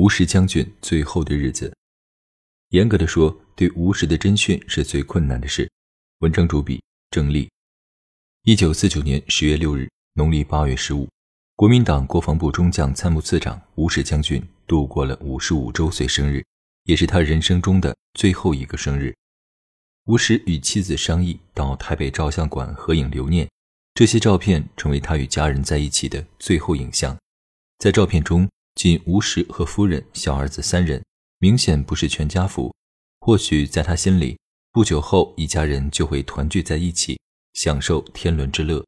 吴石将军最后的日子，严格的说，对吴石的侦讯是最困难的事。文章主笔郑立。一九四九年十月六日，农历八月十五，国民党国防部中将参谋次长吴石将军度过了五十五周岁生日，也是他人生中的最后一个生日。吴石与妻子商议到台北照相馆合影留念，这些照片成为他与家人在一起的最后影像。在照片中。仅吴石和夫人、小儿子三人，明显不是全家福。或许在他心里，不久后一家人就会团聚在一起，享受天伦之乐。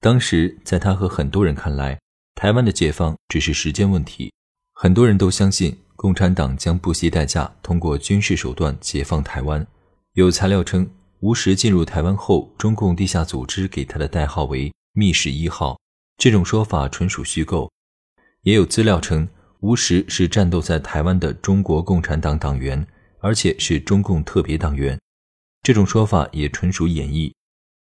当时，在他和很多人看来，台湾的解放只是时间问题。很多人都相信共产党将不惜代价通过军事手段解放台湾。有材料称，吴石进入台湾后，中共地下组织给他的代号为“密室一号”，这种说法纯属虚构。也有资料称，吴石是战斗在台湾的中国共产党党员，而且是中共特别党员。这种说法也纯属演绎。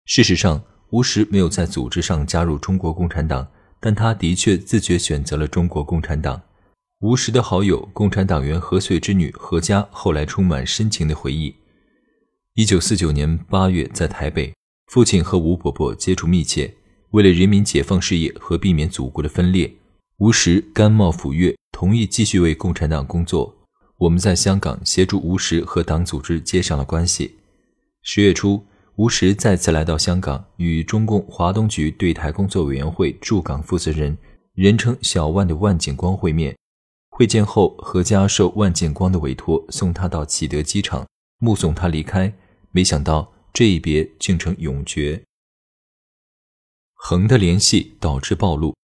事实上，吴石没有在组织上加入中国共产党，但他的确自觉选择了中国共产党。吴石的好友、共产党员何穗之女何佳后来充满深情的回忆：，一九四九年八月在台北，父亲和吴伯伯接触密切，为了人民解放事业和避免祖国的分裂。吴石甘冒抚越，同意继续为共产党工作。我们在香港协助吴石和党组织接上了关系。十月初，吴石再次来到香港，与中共华东局对台工作委员会驻港负责人，人称“小万”的万景光会面。会见后，何家受万景光的委托，送他到启德机场，目送他离开。没想到这一别竟成永诀。横的联系导致暴露。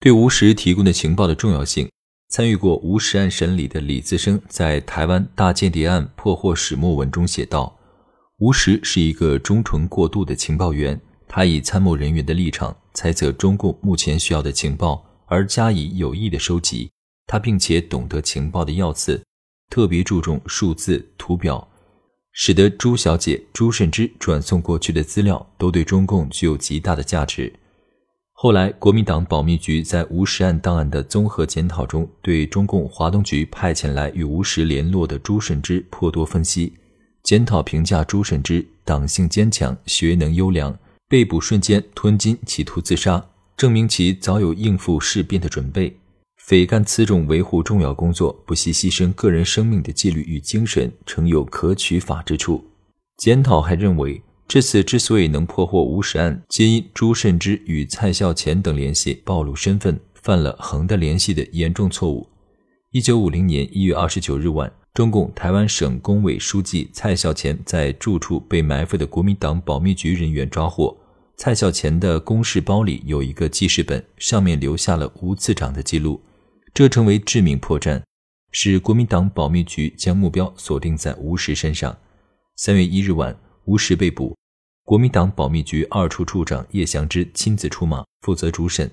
对吴石提供的情报的重要性，参与过吴石案审理的李自生在《台湾大间谍案破获始末文》中写道：“吴石是一个忠诚过度的情报员，他以参谋人员的立场猜测中共目前需要的情报，而加以有意的收集。他并且懂得情报的要次，特别注重数字图表，使得朱小姐、朱慎之转送过去的资料都对中共具有极大的价值。”后来，国民党保密局在吴石案档案的综合检讨中，对中共华东局派遣来与吴石联络的朱慎之颇多分析。检讨评价朱慎之党性坚强，学能优良，被捕瞬间吞金，企图自杀，证明其早有应付事变的准备。匪干此种维护重要工作，不惜牺牲个人生命的纪律与精神，诚有可取法之处。检讨还认为。这次之所以能破获吴石案，皆因朱慎之与蔡孝乾等联系暴露身份，犯了横的联系的严重错误。一九五零年一月二十九日晚，中共台湾省工委书记蔡孝乾在住处被埋伏的国民党保密局人员抓获。蔡孝乾的公事包里有一个记事本，上面留下了吴次长的记录，这成为致命破绽，使国民党保密局将目标锁定在吴石身上。三月一日晚。吴石被捕，国民党保密局二处处长叶祥之亲自出马负责主审。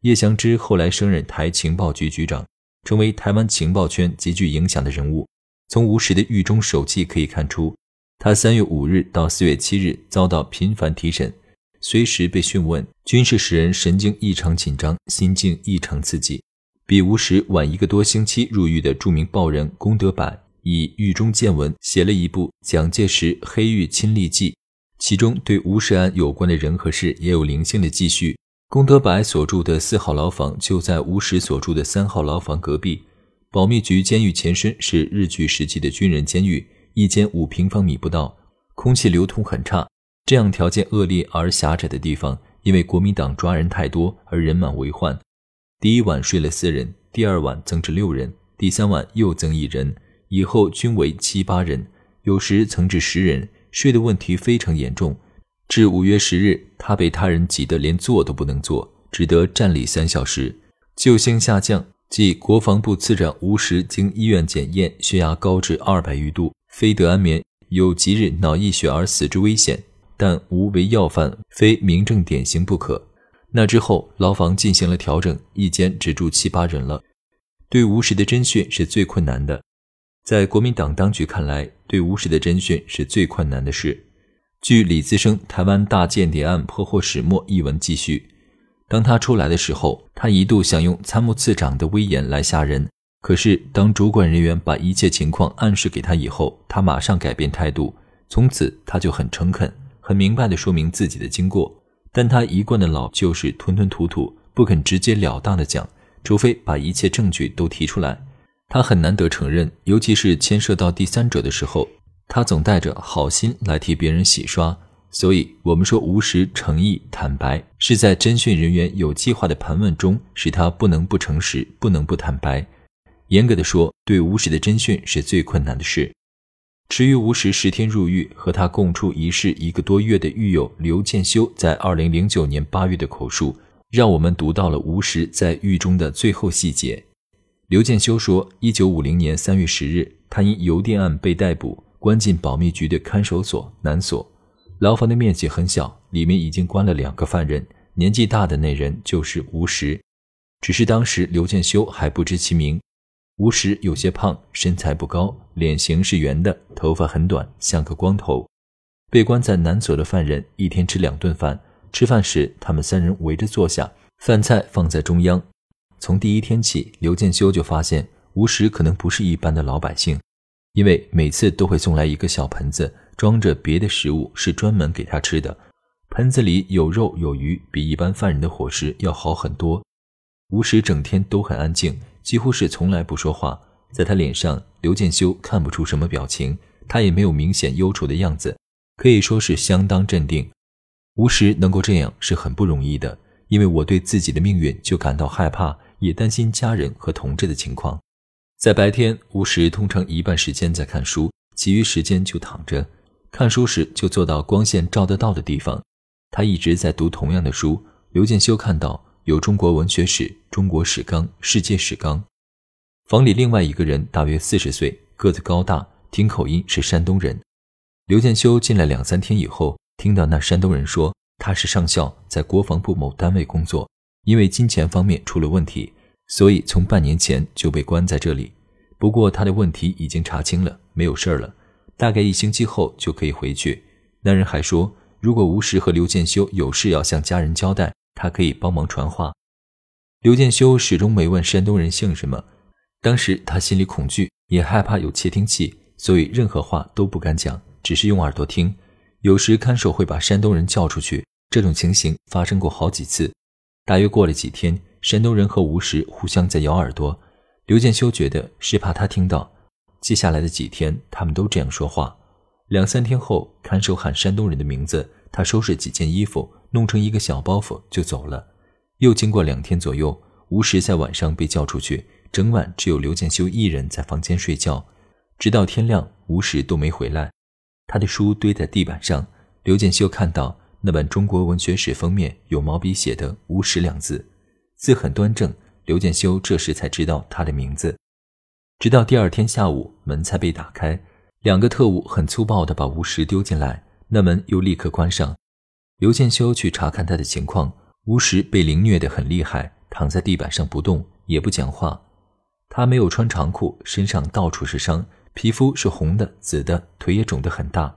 叶祥之后来升任台情报局局长，成为台湾情报圈极具影响的人物。从吴石的狱中手记可以看出，他三月五日到四月七日遭到频繁提审，随时被讯问，均是使人神经异常紧张，心境异常刺激。比吴石晚一个多星期入狱的著名报人龚德柏。以狱中见闻写了一部《蒋介石黑狱亲历记》，其中对吴石案有关的人和事也有零星的记叙。龚德白所住的四号牢房就在吴石所住的三号牢房隔壁。保密局监狱前身是日据时期的军人监狱，一间五平方米不到，空气流通很差。这样条件恶劣而狭窄的地方，因为国民党抓人太多而人满为患。第一晚睡了四人，第二晚增至六人，第三晚又增一人。以后均为七八人，有时曾至十人，睡的问题非常严重。至五月十日，他被他人挤得连坐都不能坐，只得站立三小时。救星下降，即国防部次长吴石经医院检验，血压高至二百余度，非得安眠，有即日脑溢血而死之危险，但无为要犯，非明正典型不可。那之后，牢房进行了调整，一间只住七八人了。对吴石的侦讯是最困难的，在国民党当局看来，对吴石的侦讯是最困难的事。据李自生《台湾大间谍案破获始末》一文记叙，当他出来的时候，他一度想用参谋次长的威严来吓人。可是，当主管人员把一切情况暗示给他以后，他马上改变态度。从此，他就很诚恳、很明白地说明自己的经过。但他一贯的老就是吞吞吐吐，不肯直截了当地讲，除非把一切证据都提出来。他很难得承认，尤其是牵涉到第三者的时候。他总带着好心来替别人洗刷，所以我们说吴石诚意坦白，是在侦讯人员有计划的盘问中，使他不能不诚实，不能不坦白。严格的说，对吴石的侦讯是最困难的事。迟于吴石十天入狱，和他共处一室一个多月的狱友刘建修，在二零零九年八月的口述，让我们读到了吴石在狱中的最后细节。刘建修说，一九五零年三月十日，他因邮电案被逮捕。关进保密局的看守所南所，牢房的面积很小，里面已经关了两个犯人，年纪大的那人就是吴石，只是当时刘建修还不知其名。吴石有些胖，身材不高，脸型是圆的，头发很短，像个光头。被关在南所的犯人一天吃两顿饭，吃饭时他们三人围着坐下，饭菜放在中央。从第一天起，刘建修就发现吴石可能不是一般的老百姓。因为每次都会送来一个小盆子，装着别的食物，是专门给他吃的。盆子里有肉有鱼，比一般犯人的伙食要好很多。吴石整天都很安静，几乎是从来不说话。在他脸上，刘建修看不出什么表情，他也没有明显忧愁的样子，可以说是相当镇定。吴石能够这样是很不容易的，因为我对自己的命运就感到害怕，也担心家人和同志的情况。在白天，吴石通常一半时间在看书，其余时间就躺着。看书时就坐到光线照得到的地方。他一直在读同样的书。刘建修看到有中国文学史、中国史纲、世界史纲。房里另外一个人大约四十岁，个子高大，听口音是山东人。刘建修进来两三天以后，听到那山东人说他是上校，在国防部某单位工作，因为金钱方面出了问题。所以从半年前就被关在这里，不过他的问题已经查清了，没有事儿了，大概一星期后就可以回去。那人还说，如果吴石和刘建修有事要向家人交代，他可以帮忙传话。刘建修始终没问山东人姓什么，当时他心里恐惧，也害怕有窃听器，所以任何话都不敢讲，只是用耳朵听。有时看守会把山东人叫出去，这种情形发生过好几次。大约过了几天。山东人和吴石互相在咬耳朵，刘建修觉得是怕他听到。接下来的几天，他们都这样说话。两三天后，看守喊山东人的名字，他收拾几件衣服，弄成一个小包袱就走了。又经过两天左右，吴石在晚上被叫出去，整晚只有刘建修一人在房间睡觉，直到天亮，吴石都没回来。他的书堆在地板上，刘建修看到那本中国文学史封面有毛笔写的“吴石”两字。字很端正，刘建修这时才知道他的名字。直到第二天下午，门才被打开，两个特务很粗暴地把吴石丢进来，那门又立刻关上。刘建修去查看他的情况，吴石被凌虐得很厉害，躺在地板上不动，也不讲话。他没有穿长裤，身上到处是伤，皮肤是红的、紫的，腿也肿得很大。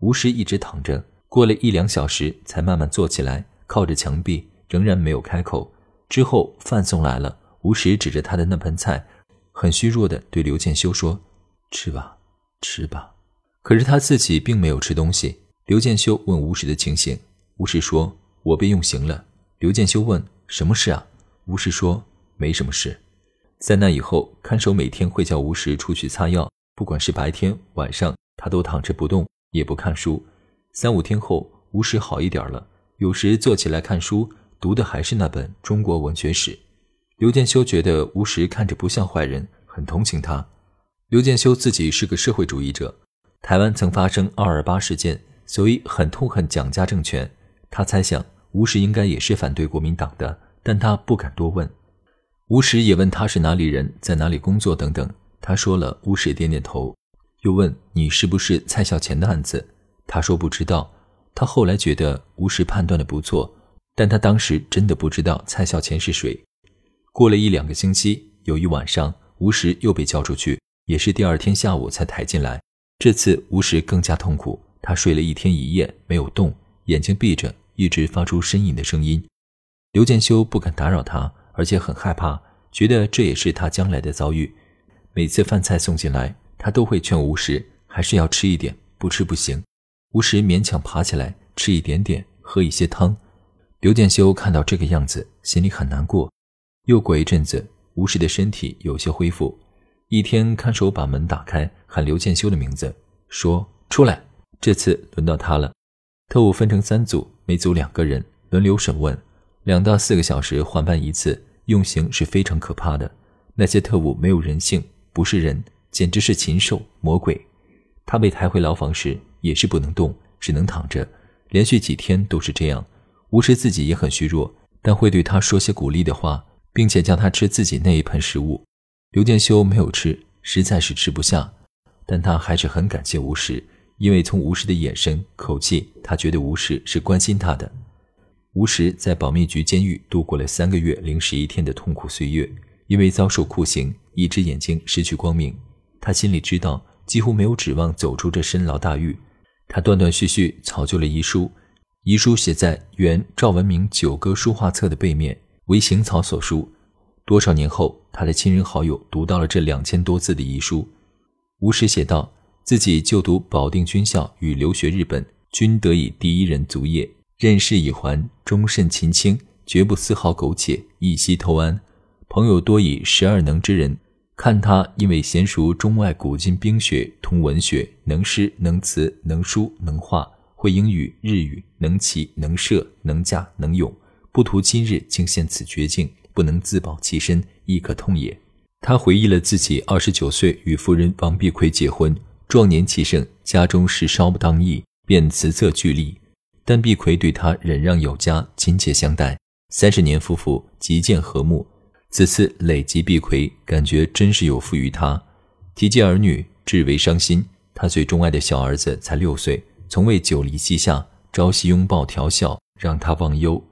吴石一直躺着，过了一两小时才慢慢坐起来，靠着墙壁，仍然没有开口。之后饭送来了，吴石指着他的那盆菜，很虚弱地对刘建修说：“吃吧，吃吧。”可是他自己并没有吃东西。刘建修问吴石的情形，吴石说：“我被用刑了。”刘建修问：“什么事啊？”吴石说：“没什么事。”在那以后，看守每天会叫吴石出去擦药，不管是白天晚上，他都躺着不动，也不看书。三五天后，吴石好一点了，有时坐起来看书。读的还是那本中国文学史。刘建修觉得吴石看着不像坏人，很同情他。刘建修自己是个社会主义者，台湾曾发生二二八事件，所以很痛恨蒋家政权。他猜想吴石应该也是反对国民党的，但他不敢多问。吴石也问他是哪里人，在哪里工作等等。他说了，吴石点点头，又问你是不是蔡孝乾的案子？他说不知道。他后来觉得吴石判断的不错，但他当时真的不知道蔡孝乾是谁。过了一两个星期，有一晚上，吴石又被叫出去，也是第二天下午才抬进来。这次吴石更加痛苦，他睡了一天一夜没有动，眼睛闭着，一直发出呻吟的声音。刘建修不敢打扰他，而且很害怕，觉得这也是他将来的遭遇。每次饭菜送进来，他都会劝吴石还是要吃一点，不吃不行。吴石勉强爬起来，吃一点点，喝一些汤。刘建修看到这个样子，心里很难过。又过一阵子，吴石的身体有些恢复。一天，看守把门打开，喊刘建修的名字，说：“出来。”这次轮到他了。特务分成三组，每组两个人，轮流审问，两到四个小时换班一次。用刑是非常可怕的。那些特务没有人性，不是人，简直是禽兽魔鬼。他被抬回牢房时也是不能动，只能躺着，连续几天都是这样。吴石自己也很虚弱，但会对他说些鼓励的话，并且叫他吃自己那一盆食物。刘建修没有吃，实在是吃不下，但他还是很感谢吴石，因为从吴石的眼神、口气，他觉得吴石是关心他的。吴石在保密局监狱度过了三个月零十一天的痛苦岁月，因为遭受酷刑，一只眼睛失去光明。他心里知道，几乎没有指望走出这深牢大狱。他断断续续草就了遗书，遗书写在原赵文明九歌书画册的背面，为行草所书。多少年后，他的亲人好友读到了这两千多字的遗书。吴石写道：“自己就读保定军校与留学日本，均得以第一人卒业。任事已还，终甚勤清，绝不丝毫苟且，一息偷安。朋友多以十二能之人，看他因为娴熟中外古今兵学，通文学，能诗能词能书能画，会英语日语，能骑能射能驾能勇，不图今日竟陷此绝境。”不能自保其身，亦可痛也。他回忆了自己二十九岁与夫人王碧奎结婚，壮年气盛，家中事稍不当意，便辞色俱厉。但碧奎对他忍让有加，亲切相待。三十年夫妇极见和睦。此次累及碧奎，感觉真是有负于他。提及儿女，至为伤心。他最钟爱的小儿子才六岁，从未久离膝下，朝夕拥抱调笑，让他忘忧。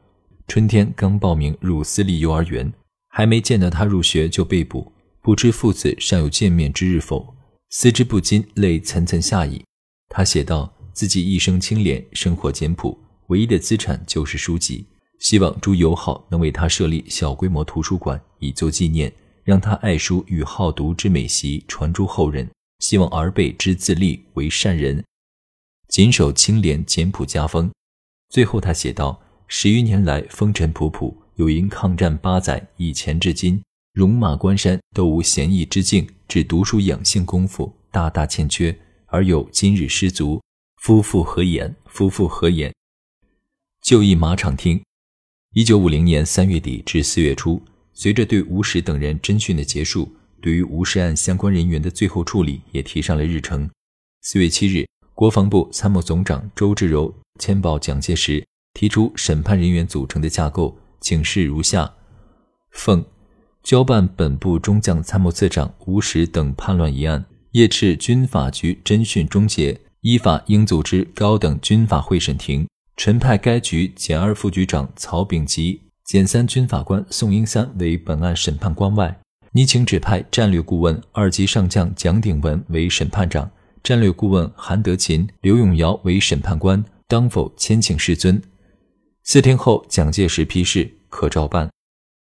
春天刚报名入私立幼儿园，还没见到他入学就被捕，不知父子尚有见面之日否？思之不禁，泪涔涔下矣。他写道：“自己一生清廉，生活简朴，唯一的资产就是书籍。希望朱友好能为他设立小规模图书馆，以作纪念，让他爱书与好读之美习传诸后人。希望儿辈之自立为善人，谨守清廉简朴家风。”最后他写道。十余年来，风尘仆仆，有因抗战八载，以前至今，戎马关山都无闲逸之境，只读书养性功夫大大欠缺，而有今日失足。夫妇何言？夫妇何言？就义马场听。一九五零年三月底至四月初，随着对吴石等人侦讯的结束，对于吴石案相关人员的最后处理也提上了日程。四月七日，国防部参谋总长周至柔签报蒋介石。提出审判人员组成的架构，请示如下：奉交办本部中将参谋次长吴石等叛乱一案，叶赤军法局侦讯终结，依法应组织高等军法会审庭，陈派该局检二副局长曹炳吉、检三军法官宋英三为本案审判官外，拟请指派战略顾问二级上将蒋鼎文为审判长，战略顾问韩德勤、刘永尧为审判官，当否签请世尊？四天后，蒋介石批示可照办，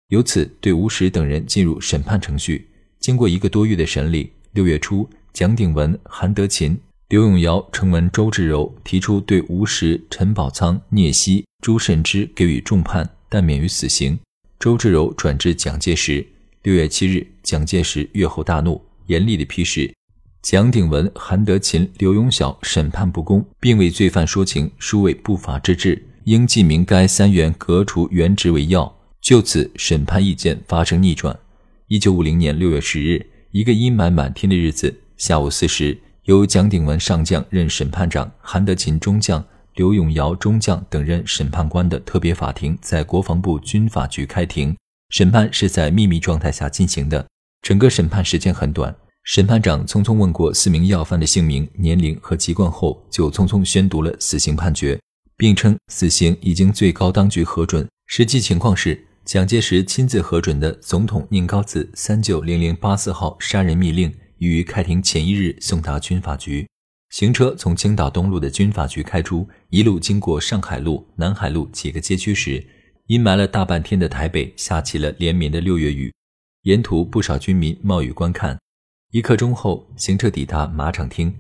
由此对吴石等人进入审判程序。经过一个多月的审理，六月初，蒋鼎文、韩德勤、刘永尧承文周至柔，提出对吴石、陈宝仓、聂曦、朱慎之给予重判，但免于死刑。周至柔转至蒋介石。六月七日，蒋介石阅后大怒，严厉的批示蒋鼎文、韩德勤、刘永晓审判不公，并为罪犯说情，殊为不法之至。应记名该三员革除原职为要。就此，审判意见发生逆转。一九五零年六月十日，一个阴霾满天的日子，下午四时，由蒋鼎文上将任审判长，韩德勤中将、刘永尧中将等任审判官的特别法庭在国防部军法局开庭。审判是在秘密状态下进行的，整个审判时间很短。审判长匆匆问过四名要犯的姓名、年龄和籍贯后，就匆匆宣读了死刑判决，并称死刑已经最高当局核准。实际情况是，蒋介石亲自核准的总统宁高子三九零零八四号杀人密令，于开庭前一日送达军法局。行车从青岛东路的军法局开出，一路经过上海路、南海路几个街区时，阴霾了大半天的台北下起了连绵的六月雨，沿途不少军民冒雨观看。一刻钟后，行车抵达马场厅，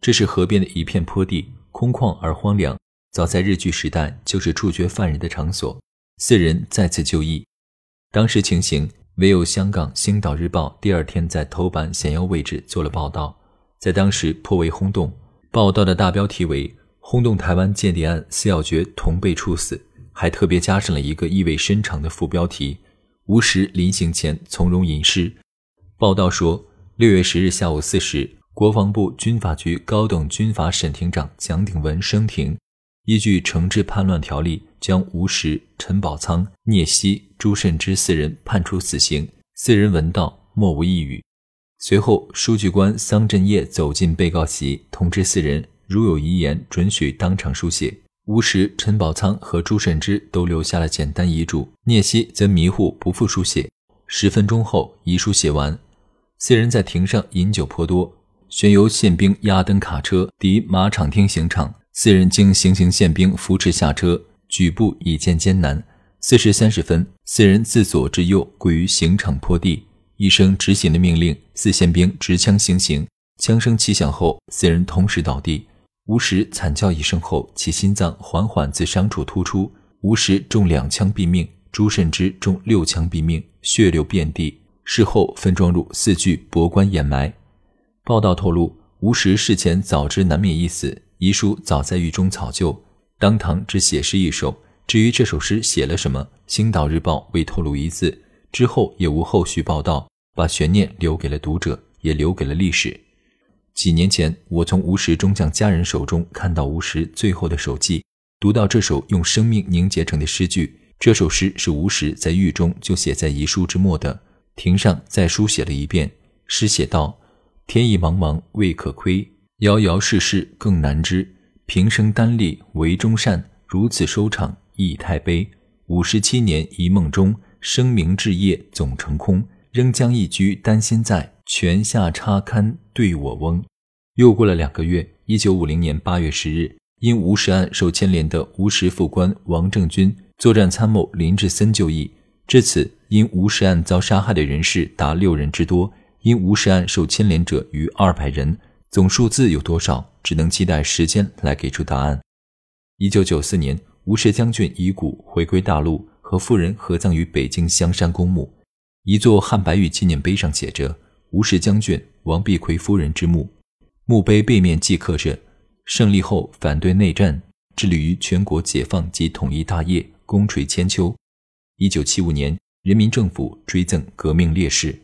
这是河边的一片坡地，空旷而荒凉。早在日据时代，就是处决犯人的场所。四人再次就义。当时情形，唯有香港《星岛日报》第二天在头版显要位置做了报道，在当时颇为轰动。报道的大标题为“轰动台湾间谍案，四要诀同被处死”，还特别加上了一个意味深长的副标题：“吴石临行前从容吟诗。”报道说。六月十日下午四时，国防部军法局高等军法审庭长蒋鼎文升庭，依据惩治叛乱条例，将吴石、陈宝仓、聂曦、朱慎之四人判处死刑。四人闻道，莫无一语。随后，书记官桑振业走进被告席，通知四人，如有遗言，准许当场书写。吴石、陈宝仓和朱慎之都留下了简单遗嘱，聂曦则迷糊不复书写。十分钟后，遗书写完。四人在庭上饮酒颇多，旋由宪兵押登卡车抵马场厅刑场。四人经行刑宪兵扶持下车，举步已见艰难。四时三十分，四人自左至右跪于刑场坡地，一声执行的命令，四宪兵执枪行刑。枪声齐响后，四人同时倒地。吴石惨叫一声后，其心脏缓缓自伤处突出。吴石中两枪毙命，朱慎之中六枪毙命，血流遍地。事后分装入四具博棺掩埋。报道透露，吴石事前早知难免一死，遗书早在狱中草就，当堂只写诗一首。至于这首诗写了什么，《星岛日报》未透露一字，之后也无后续报道，把悬念留给了读者，也留给了历史。几年前，我从吴石中将家人手中看到吴石最后的手记，读到这首用生命凝结成的诗句。这首诗是吴石在狱中就写在遗书之末的。庭上再书写了一遍，诗写道：“天意茫茫未可窥，遥遥世事更难知。平生单立为忠善，如此收场亦太悲。五十七年一梦中，声名至业总成空。仍将一居担心在，泉下插堪对我翁。”又过了两个月，一九五零年八月十日，因吴石案受牵连的吴石副官王正军、作战参谋林志森就义。至此，因吴石案遭杀害的人士达六人之多，因吴石案受牵连者逾二百人，总数字有多少，只能期待时间来给出答案。一九九四年，吴石将军遗骨回归大陆，和夫人合葬于北京香山公墓，一座汉白玉纪念碑上写着“吴石将军王必奎夫人之墓”，墓碑背面记刻着：“胜利后反对内战，致力于全国解放及统一大业，功垂千秋。”一九七五年，人民政府追赠革命烈士。